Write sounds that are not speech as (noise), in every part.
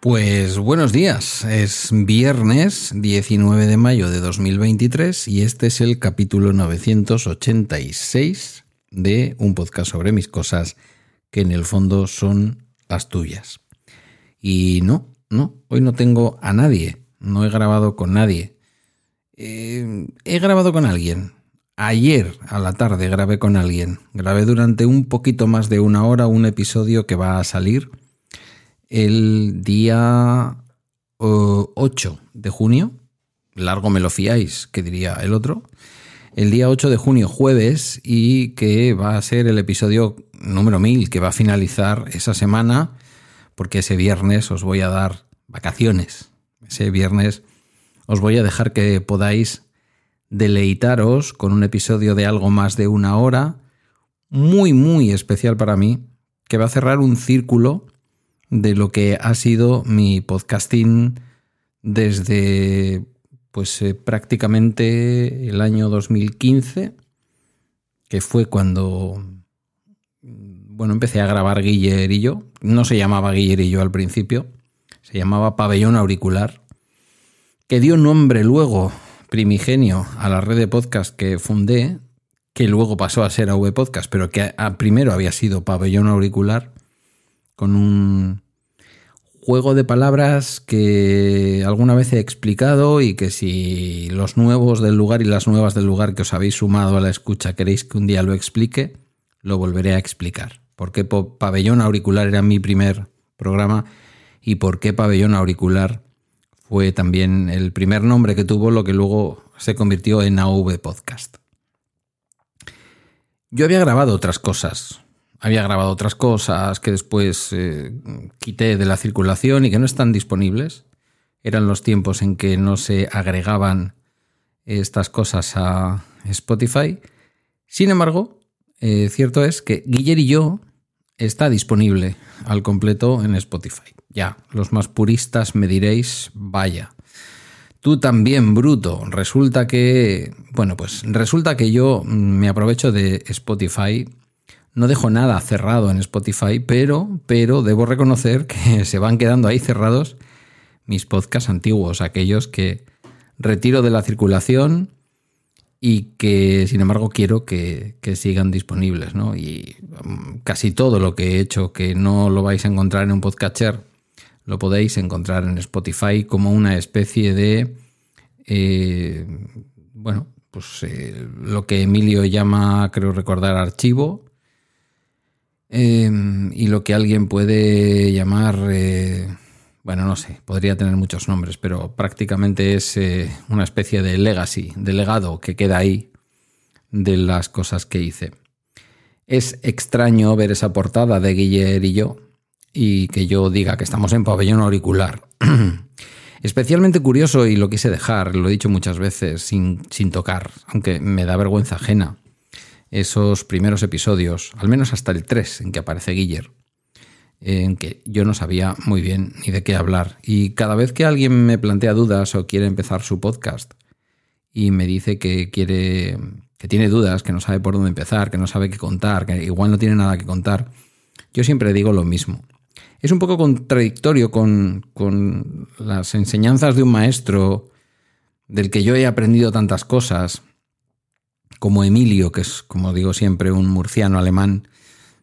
Pues buenos días, es viernes 19 de mayo de 2023 y este es el capítulo 986 de un podcast sobre mis cosas que en el fondo son las tuyas. Y no, no, hoy no tengo a nadie, no he grabado con nadie. Eh, he grabado con alguien. Ayer a la tarde grabé con alguien. Grabé durante un poquito más de una hora un episodio que va a salir el día 8 de junio. Largo me lo fiáis, que diría el otro. El día 8 de junio, jueves, y que va a ser el episodio número 1000, que va a finalizar esa semana, porque ese viernes os voy a dar vacaciones. Ese viernes os voy a dejar que podáis deleitaros con un episodio de algo más de una hora, muy, muy especial para mí, que va a cerrar un círculo de lo que ha sido mi podcasting desde pues eh, prácticamente el año 2015, que fue cuando bueno, empecé a grabar Guiller y yo. No se llamaba Guiller y yo al principio, se llamaba Pabellón Auricular, que dio nombre luego primigenio a la red de podcast que fundé, que luego pasó a ser AV Podcast, pero que primero había sido Pabellón Auricular con un juego de palabras que alguna vez he explicado y que si los nuevos del lugar y las nuevas del lugar que os habéis sumado a la escucha queréis que un día lo explique, lo volveré a explicar. ¿Por qué Pabellón Auricular era mi primer programa y por qué Pabellón Auricular fue también el primer nombre que tuvo lo que luego se convirtió en AV Podcast? Yo había grabado otras cosas, había grabado otras cosas que después eh, quité de la circulación y que no están disponibles. Eran los tiempos en que no se agregaban estas cosas a Spotify. Sin embargo, eh, cierto es que Guiller y yo está disponible al completo en Spotify. Ya, los más puristas me diréis, vaya. Tú también, bruto. Resulta que, bueno, pues resulta que yo me aprovecho de Spotify no dejo nada cerrado en Spotify, pero, pero debo reconocer que (laughs) se van quedando ahí cerrados mis podcasts antiguos, aquellos que retiro de la circulación y que sin embargo quiero que, sigan disponibles. ¿no? Y um, casi todo lo que he hecho que no lo vais a encontrar en un podcatcher, lo podéis encontrar en Spotify como una especie de, eh, bueno, pues eh, lo que Emilio llama, creo recordar, archivo Em, y lo que alguien puede llamar, eh, bueno, no sé, podría tener muchos nombres, pero prácticamente es eh, una especie de legacy, de legado que queda ahí de las cosas que hice. Es extraño ver esa portada de Guiller y yo y que yo diga que estamos en pabellón auricular. (clears throat) Especialmente curioso y lo quise dejar, lo he dicho muchas veces, sin, sin tocar, aunque me da vergüenza ajena esos primeros episodios, al menos hasta el 3 en que aparece Guiller, en que yo no sabía muy bien ni de qué hablar. Y cada vez que alguien me plantea dudas o quiere empezar su podcast y me dice que quiere que tiene dudas, que no sabe por dónde empezar, que no sabe qué contar, que igual no tiene nada que contar, yo siempre digo lo mismo. Es un poco contradictorio con, con las enseñanzas de un maestro del que yo he aprendido tantas cosas como Emilio, que es, como digo siempre, un murciano alemán,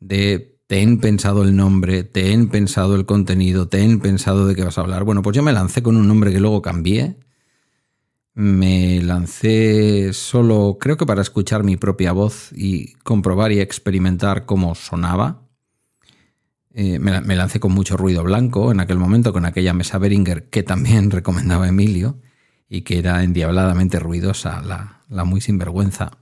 de te han pensado el nombre, te han pensado el contenido, te han pensado de qué vas a hablar. Bueno, pues yo me lancé con un nombre que luego cambié. Me lancé solo, creo que para escuchar mi propia voz y comprobar y experimentar cómo sonaba. Eh, me, me, lancé con mucho ruido blanco en aquel momento, con aquella mesa Beringer que también (laughs) recomendaba Emilio y que era endiabladamente ruidosa, la, la muy sinvergüenza,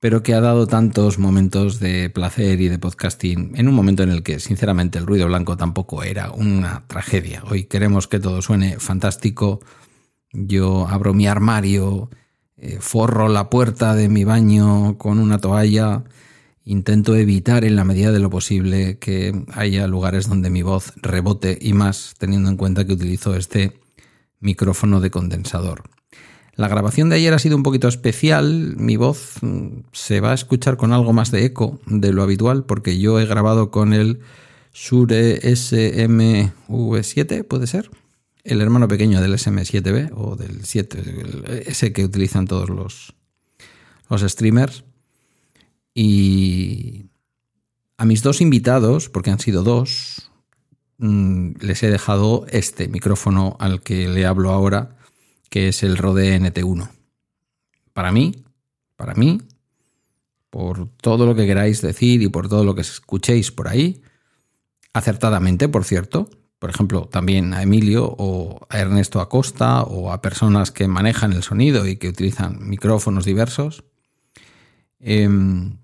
pero que ha dado tantos momentos de placer y de podcasting en un momento en el que, sinceramente, el ruido blanco tampoco era una tragedia. Hoy queremos que todo suene fantástico. Yo abro mi armario, eh, forro la puerta de mi baño con una toalla Intento evitar en la medida de lo posible que haya lugares donde mi voz rebote y más teniendo en cuenta que utilizo este micrófono de condensador. La grabación de ayer ha sido un poquito especial. Mi voz mm, se va a escuchar con algo más de eco de lo habitual porque yo he grabado con el Shure SMV7, ¿puede ser? El hermano pequeño del SM7B o del 7, ese que utilizan todos los, los streamers. Y a mis dos invitados, porque han sido dos, mm, les he dejado este micrófono al que le hablo ahora, que es el Rode NT1. Para mí, para mí, por todo lo que queráis decir y por todo lo que escuchéis por ahí, acertadamente, por cierto, por ejemplo, también a Emilio o a Ernesto Acosta o a personas que manejan el sonido y que utilizan micrófonos diversos. Em,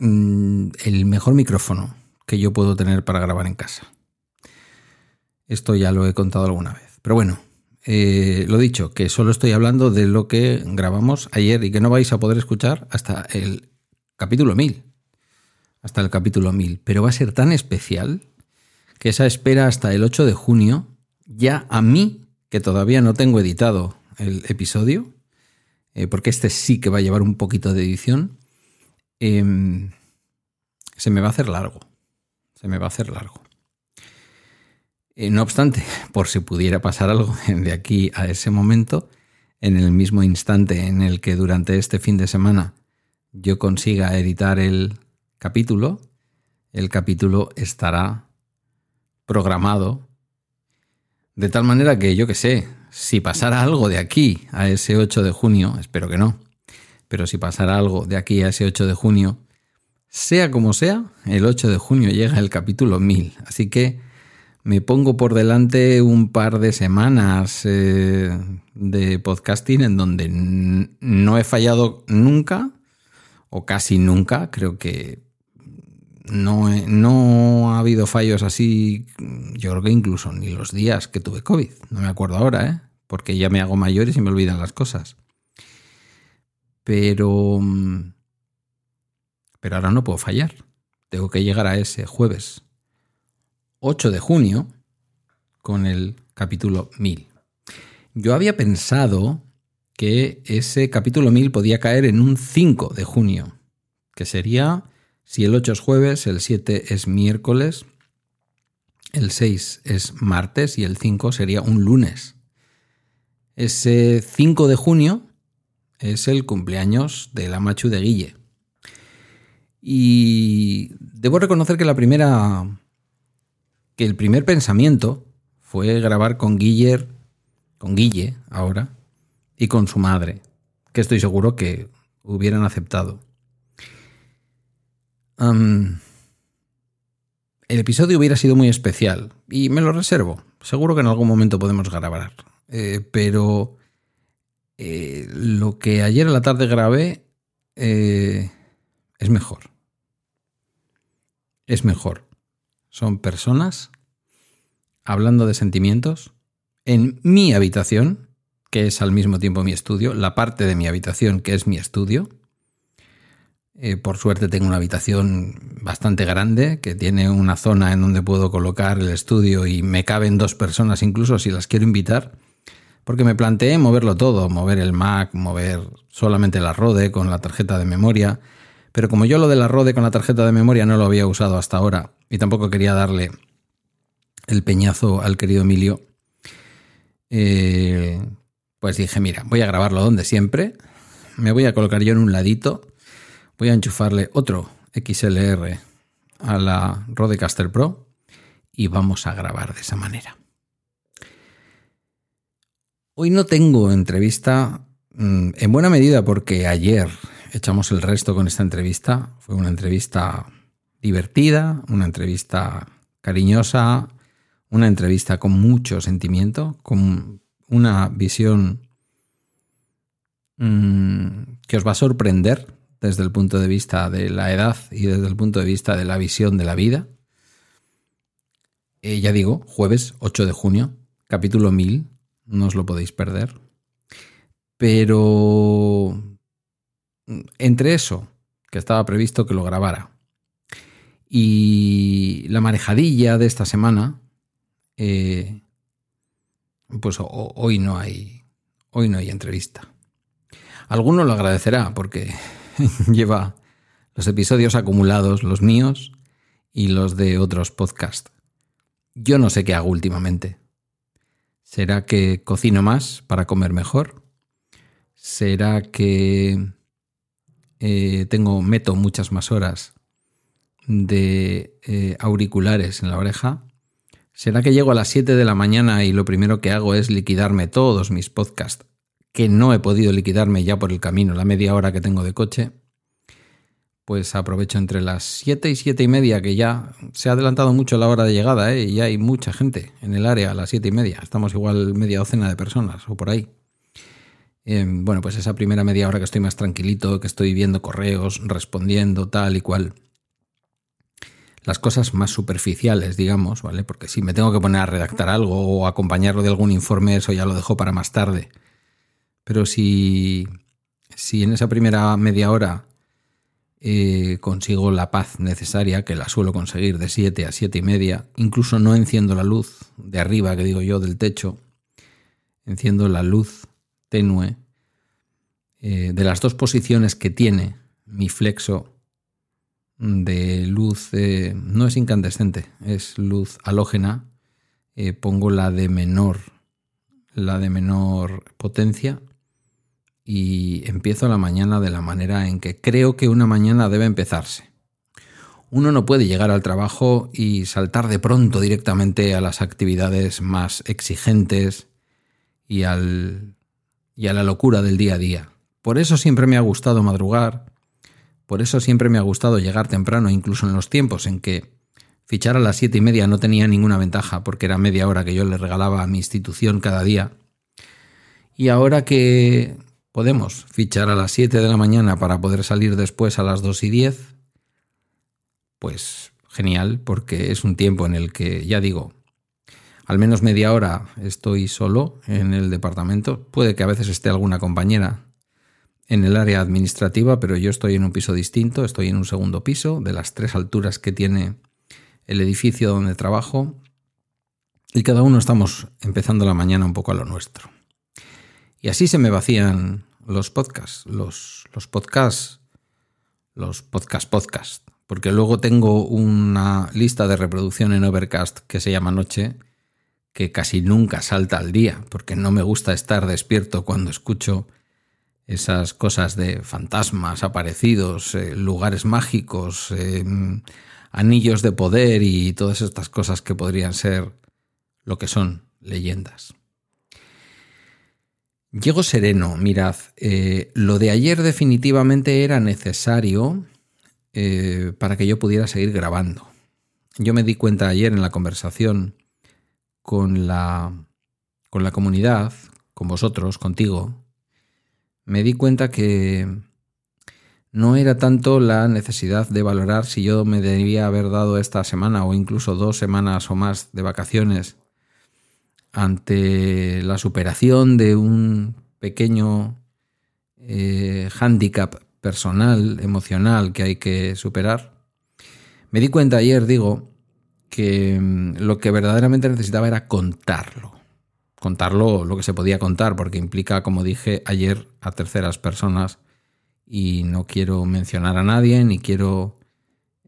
Mm, el mejor micrófono que yo puedo tener para grabar en casa. Esto ya lo he contado alguna vez. Pero bueno, eh, lo dicho, que solo estoy hablando de lo que grabamos ayer y que no vais a poder escuchar hasta el capítulo 1000. Hasta el capítulo 1000. Pero va a ser tan especial que esa espera hasta el 8 de junio, ya a mí, que todavía no tengo editado el episodio, eh, porque este sí que va a llevar un poquito de edición, Em, se me va a hacer largo. Se me va a hacer largo. Eh, no obstante, (laughs) por si pudiera pasar algo (laughs) de aquí a ese momento, en el mismo instante en el que durante este fin de semana yo consiga editar el capítulo, el capítulo estará programado de tal manera que yo que sé, si pasara algo de aquí a ese 8 de junio, espero que no, pero si pasara algo de aquí a ese 8 de junio, sea como sea, el 8 de junio llega el capítulo 1000. Así que me pongo por delante un par de semanas eh, de podcasting en donde no he fallado nunca, o casi nunca, creo que no, no ha habido fallos así, yo creo que incluso ni los días que tuve COVID, no me acuerdo ahora, ¿eh? porque ya me hago mayor y se me olvidan las cosas. Pero. Pero ahora no puedo fallar. Tengo que llegar a ese jueves 8 de junio con el capítulo 1000. Yo había pensado que ese capítulo 1000 podía caer en un 5 de junio, que sería, si el 8 es jueves, el 7 es miércoles, el 6 es martes y el 5 sería un lunes. Ese 5 de junio es el cumpleaños de la Machu de Guille. Y debo reconocer que la primera. que el primer pensamiento fue grabar con Guille, con Guille ahora, y con su madre, que estoy seguro que hubieran aceptado. el episodio hubiera sido muy especial y me lo reservo. Seguro que en algún momento podemos grabar. Eh, pero eh, lo que ayer a la tarde grabé eh, es mejor. Es mejor. Son personas hablando de sentimientos en mi habitación, que es al mismo tiempo mi estudio, la parte de mi habitación que es mi estudio. Eh, por suerte tengo una habitación bastante grande que tiene una zona en donde puedo colocar el estudio y me caben dos personas incluso si las quiero invitar porque me planteé moverlo todo, mover el Mac, mover solamente la Rode con la tarjeta de memoria, pero como yo lo de la Rode con la tarjeta de memoria no lo había usado hasta ahora y tampoco quería darle el peñazo al querido Emilio, eh, pues dije, mira, voy a grabarlo donde siempre, me voy a colocar yo en un ladito, voy a enchufarle otro XLR a la Rodecaster Pro y vamos a grabar de esa manera. Hoy no tengo entrevista mm, en buena medida porque ayer echamos el resto con esta entrevista. Fue una entrevista divertida, una entrevista cariñosa, una entrevista con mucho sentimiento, con una visión mm, que os va a sorprender desde el punto de vista de la edad y desde el punto de vista de la visión de la vida. Eh, ya digo, jueves 8 de junio, capítulo 1000 no os lo podéis perder. Pero entre eso que estaba previsto que lo grabara. Y la marejadilla de esta semana, eh, pues hoy no hay, hoy no hay entrevista. Alguno lo agradecerá porque (laughs) lleva los episodios acumulados, los míos y los de otros podcasts. Yo no sé qué hago últimamente. ¿Será que cocino más para comer mejor? ¿Será que eh, tengo, meto muchas más horas de eh, auriculares en la oreja? ¿Será que llego a las 7 de la mañana y lo primero que hago es liquidarme todos mis podcasts que no he podido liquidarme ya por el camino, la media hora que tengo de coche? Pues aprovecho entre las 7 y 7 y media, que ya se ha adelantado mucho la hora de llegada, ¿eh? y ya hay mucha gente en el área a las 7 y media. Estamos igual media docena de personas o por ahí. Em, bueno, pues esa primera media hora que estoy más tranquilito, que estoy viendo correos, respondiendo tal y cual. Las cosas más superficiales, digamos, ¿vale? Porque si me tengo que poner a redactar algo o acompañarlo de algún informe, eso ya lo dejo para más tarde. Pero si, si en esa primera media hora eh, consigo la paz necesaria, que la suelo conseguir de 7 a 7 y media, incluso no enciendo la luz de arriba, que digo yo, del techo, enciendo la luz tenue eh, de las dos posiciones que tiene mi flexo de luz, eh, no es incandescente, es luz halógena, pongo la de menor, la de menor potencia y empiezo la mañana de la manera en que creo que una mañana debe empezarse. Uno no puede llegar al trabajo y saltar de pronto directamente a las actividades más exigentes y, al, y a la locura del día a día. Por eso siempre me ha gustado madrugar, por eso siempre me ha gustado llegar temprano, incluso en los tiempos en que fichar a las siete y media no tenía ninguna ventaja, porque era media hora que yo le regalaba a mi institución cada día. Y ahora que Podemos fichar a las 7 de la mañana para poder salir después a las 2 y 10. Pues genial, porque es un tiempo en el que, ya digo, al menos media hora estoy solo en el departamento. Puede que a veces esté alguna compañera en el área administrativa, pero yo estoy en un piso distinto, estoy en un segundo piso, de las tres alturas que tiene el edificio donde trabajo, y cada uno estamos empezando la mañana un poco a lo nuestro. Y así se me vacían los podcasts, los, podcasts, los podcast podcast, porque luego tengo una lista de reproducción en Overcast que se llama Noche, que casi nunca salta al día, porque no me gusta estar despierto cuando escucho esas cosas de fantasmas aparecidos, eh, lugares mágicos, eh, anillos de poder y todas estas cosas que podrían ser lo que son leyendas. Llego sereno, mirad, eh, lo de ayer definitivamente era necesario eh, para que yo pudiera seguir grabando. Yo me di cuenta ayer en la conversación con la, con la comunidad, con vosotros, contigo, me di cuenta que no era tanto la necesidad de valorar si yo me debía haber dado esta semana o incluso dos semanas o más de vacaciones ante la superación de un pequeño eh, hándicap personal, emocional que hay que superar, me di cuenta ayer, digo, que mm, lo que verdaderamente necesitaba era contarlo. Contarlo lo que se podía contar, porque implica, como dije ayer, a terceras personas y no quiero mencionar a nadie ni quiero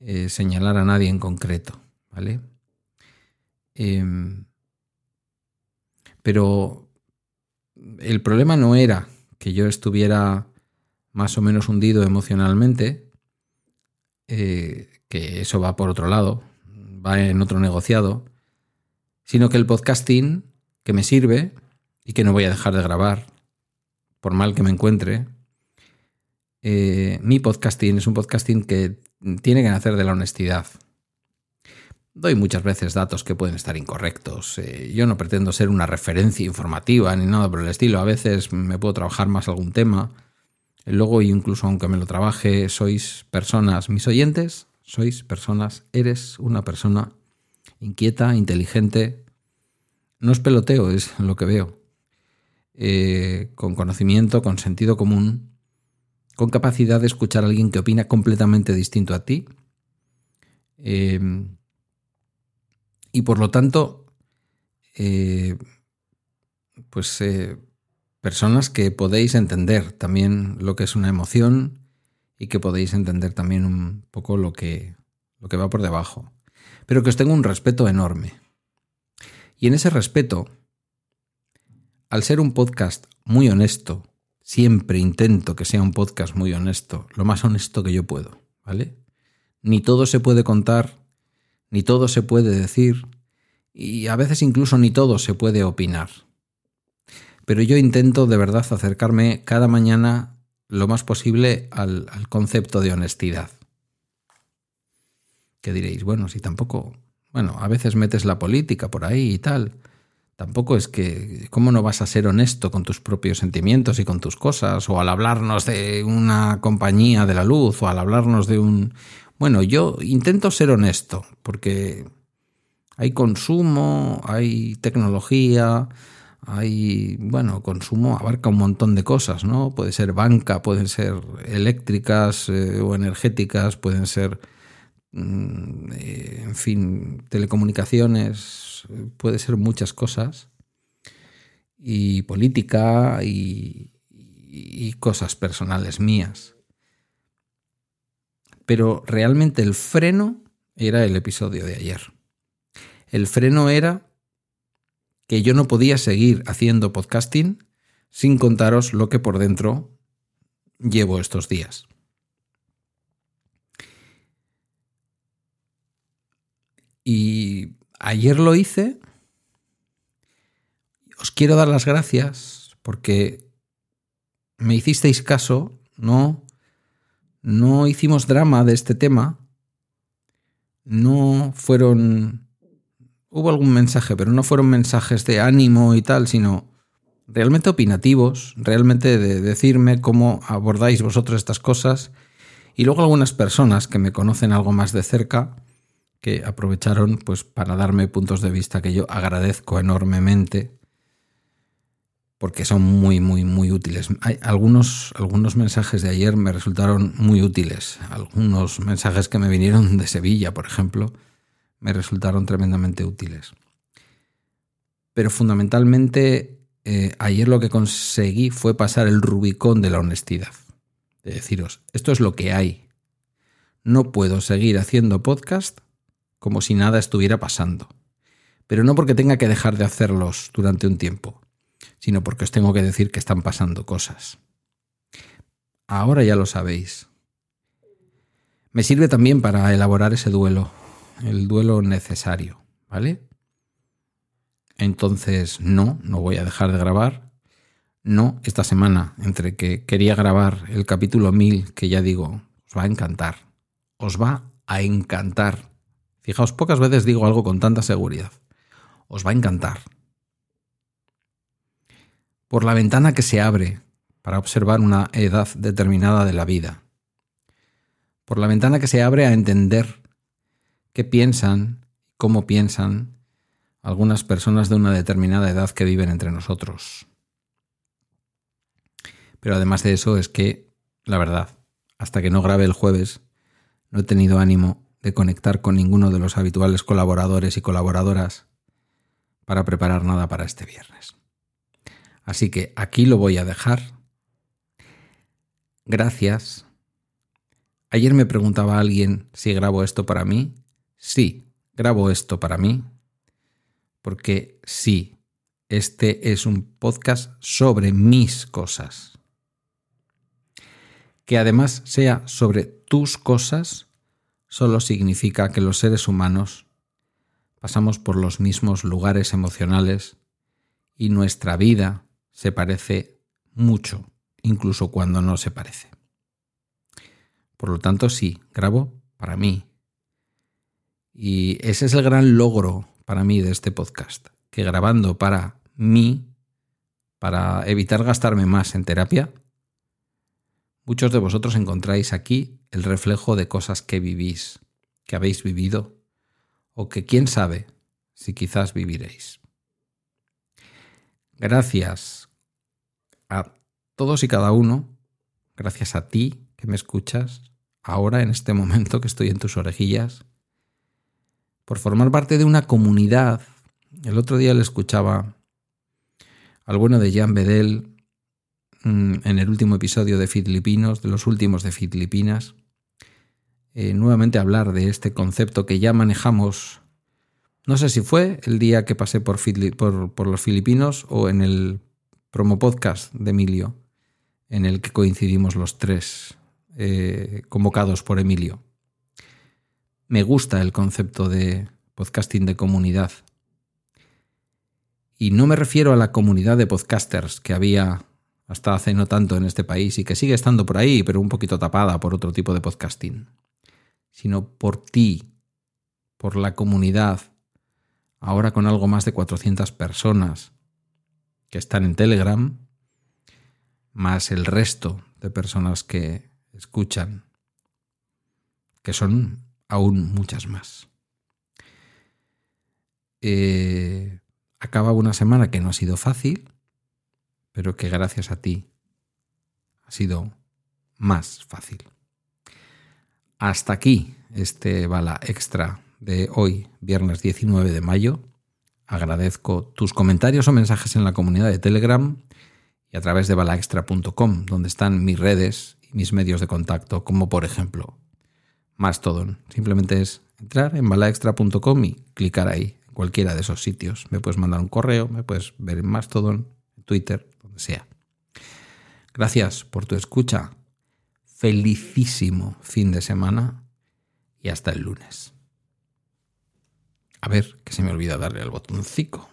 eh, señalar a nadie en concreto, ¿vale? Em, pero el problema no era que yo estuviera más o menos hundido emocionalmente, eh, que eso va por otro lado, va en otro negociado, sino que el podcasting que me sirve y que no voy a dejar de grabar, por mal que me encuentre, eh, mi podcasting es un podcasting que tiene que nacer de la honestidad. Doy muchas veces datos que pueden estar incorrectos. Eh, yo no pretendo ser una referencia informativa ni nada por el estilo. A veces me puedo trabajar más algún tema. Luego, incluso aunque me lo trabaje, sois personas, mis oyentes, sois personas, eres una persona inquieta, inteligente. No es peloteo, es lo que veo. Eh, con conocimiento, con sentido común con capacidad de escuchar a alguien que opina completamente distinto a ti. Em, y por lo tanto, eh, pues eh, personas que podéis entender también lo que es una emoción y que podéis entender también un poco lo que, lo que va por debajo. Pero que os tengo un respeto enorme. Y en ese respeto, al ser un podcast muy honesto, siempre intento que sea un podcast muy honesto, lo más honesto que yo puedo, ¿vale? Ni todo se puede contar, ni todo se puede decir, y a veces incluso ni todo se puede opinar. Pero yo intento de verdad acercarme cada mañana lo más posible al, al concepto de honestidad. Que diréis, bueno, si tampoco, bueno, a veces metes la política por ahí y tal. Tampoco es que, ¿cómo no vas a ser honesto con tus propios sentimientos y con tus cosas? O al hablarnos de una compañía de la luz, o al hablarnos de un... Bueno, yo intento ser honesto, porque hay consumo, hay tecnología, hay, bueno, consumo abarca un montón de cosas, ¿no? Puede ser banca, pueden ser eléctricas eh, o energéticas, pueden ser, mm, eh, en fin, telecomunicaciones, puede ser muchas cosas, y política y, y cosas personales mías. Pero realmente el freno era el episodio de ayer. El freno era que yo no podía seguir haciendo podcasting sin contaros lo que por dentro llevo estos días. Y ayer lo hice. Os quiero dar las gracias porque me hicisteis caso, no, no hicimos drama de este tema, no fueron hubo algún mensaje, pero no fueron mensajes de ánimo y tal, sino realmente opinativos, realmente de decirme cómo abordáis vosotros estas cosas. Y luego algunas personas que me conocen algo más de cerca, que aprovecharon pues para darme puntos de vista que yo agradezco enormemente porque son muy muy muy útiles. Hay algunos algunos mensajes de ayer me resultaron muy útiles, algunos mensajes que me vinieron de Sevilla, por ejemplo, me resultaron tremendamente útiles. Pero fundamentalmente eh, ayer lo que conseguí fue pasar el Rubicón de la honestidad. De deciros, esto es lo que hay. No puedo seguir haciendo podcast como si nada estuviera pasando. Pero no porque tenga que dejar de hacerlos durante un tiempo, sino porque os tengo que decir que están pasando cosas. Ahora ya lo sabéis. Me sirve también para elaborar ese duelo, el duelo necesario, ¿vale? Entonces, no, no voy a dejar de grabar. No, esta semana, entre que quería grabar el capítulo 1000, que ya digo, os va a encantar. Os va a encantar. Fijaos, pocas veces digo algo con tanta seguridad. Os va a encantar. Por la ventana que se abre para observar una edad determinada de la vida. Por la ventana que se abre a entender qué piensan, cómo piensan algunas personas de una determinada edad que viven entre nosotros. Pero además de eso es que, la verdad, hasta que no grabé el jueves, no he tenido ánimo de conectar con ninguno de los habituales colaboradores y colaboradoras para preparar nada para este viernes. Así que aquí lo voy a dejar. Gracias. Ayer me preguntaba alguien si grabo esto para mí sí, grabo esto para mí, porque sí, este es un podcast sobre mis cosas. Que además sea sobre tus cosas, solo significa que los seres humanos pasamos por los mismos lugares emocionales y nuestra vida se parece mucho, incluso cuando no se parece. Por lo tanto, sí, grabo para mí, y ese es el gran logro para mí de este podcast, que grabando para mí, para evitar gastarme más en terapia, muchos de vosotros encontráis aquí el reflejo de cosas que vivís, que habéis vivido, o que quién sabe si quizás viviréis. Gracias a todos y cada uno gracias a ti que me escuchas ahora en este momento que estoy en tus orejillas, por formar parte de una comunidad. El otro día le escuchaba al bueno de Jean Bedel mm, en el último episodio de Filipinos, de los últimos de Filipinas, eh, nuevamente hablar de este concepto que ya manejamos. No sé si fue el día que pasé por, por los filipinos o en el promo podcast de Emilio, en el que coincidimos los tres, eh, convocados por Emilio. Me gusta el concepto de podcasting de comunidad. Y no me refiero a la comunidad de podcasters que había hasta hace no tanto en este país y que sigue estando por ahí, pero un poquito tapada por otro tipo de podcasting, sino por ti, por la comunidad, ahora con algo más de 400 personas que están en Telegram, más el resto de personas que escuchan, que son aún muchas más. Eh, acaba una semana que no ha sido fácil, pero que gracias a ti ha sido más fácil. Hasta aquí este bala extra de hoy, viernes 19 de mayo. Agradezco tus comentarios o mensajes en la comunidad de Telegram y a través de balaextra.com, donde están mis redes y mis medios de contacto, como por ejemplo Mastodon. Simplemente es entrar en balaextra.com y clicar ahí, en cualquiera de esos sitios. Me puedes mandar un correo, me puedes ver en Mastodon, en Twitter, donde sea. Gracias por tu escucha. Felicísimo fin de semana y hasta el lunes. A ver, que se me olvida darle al botoncito.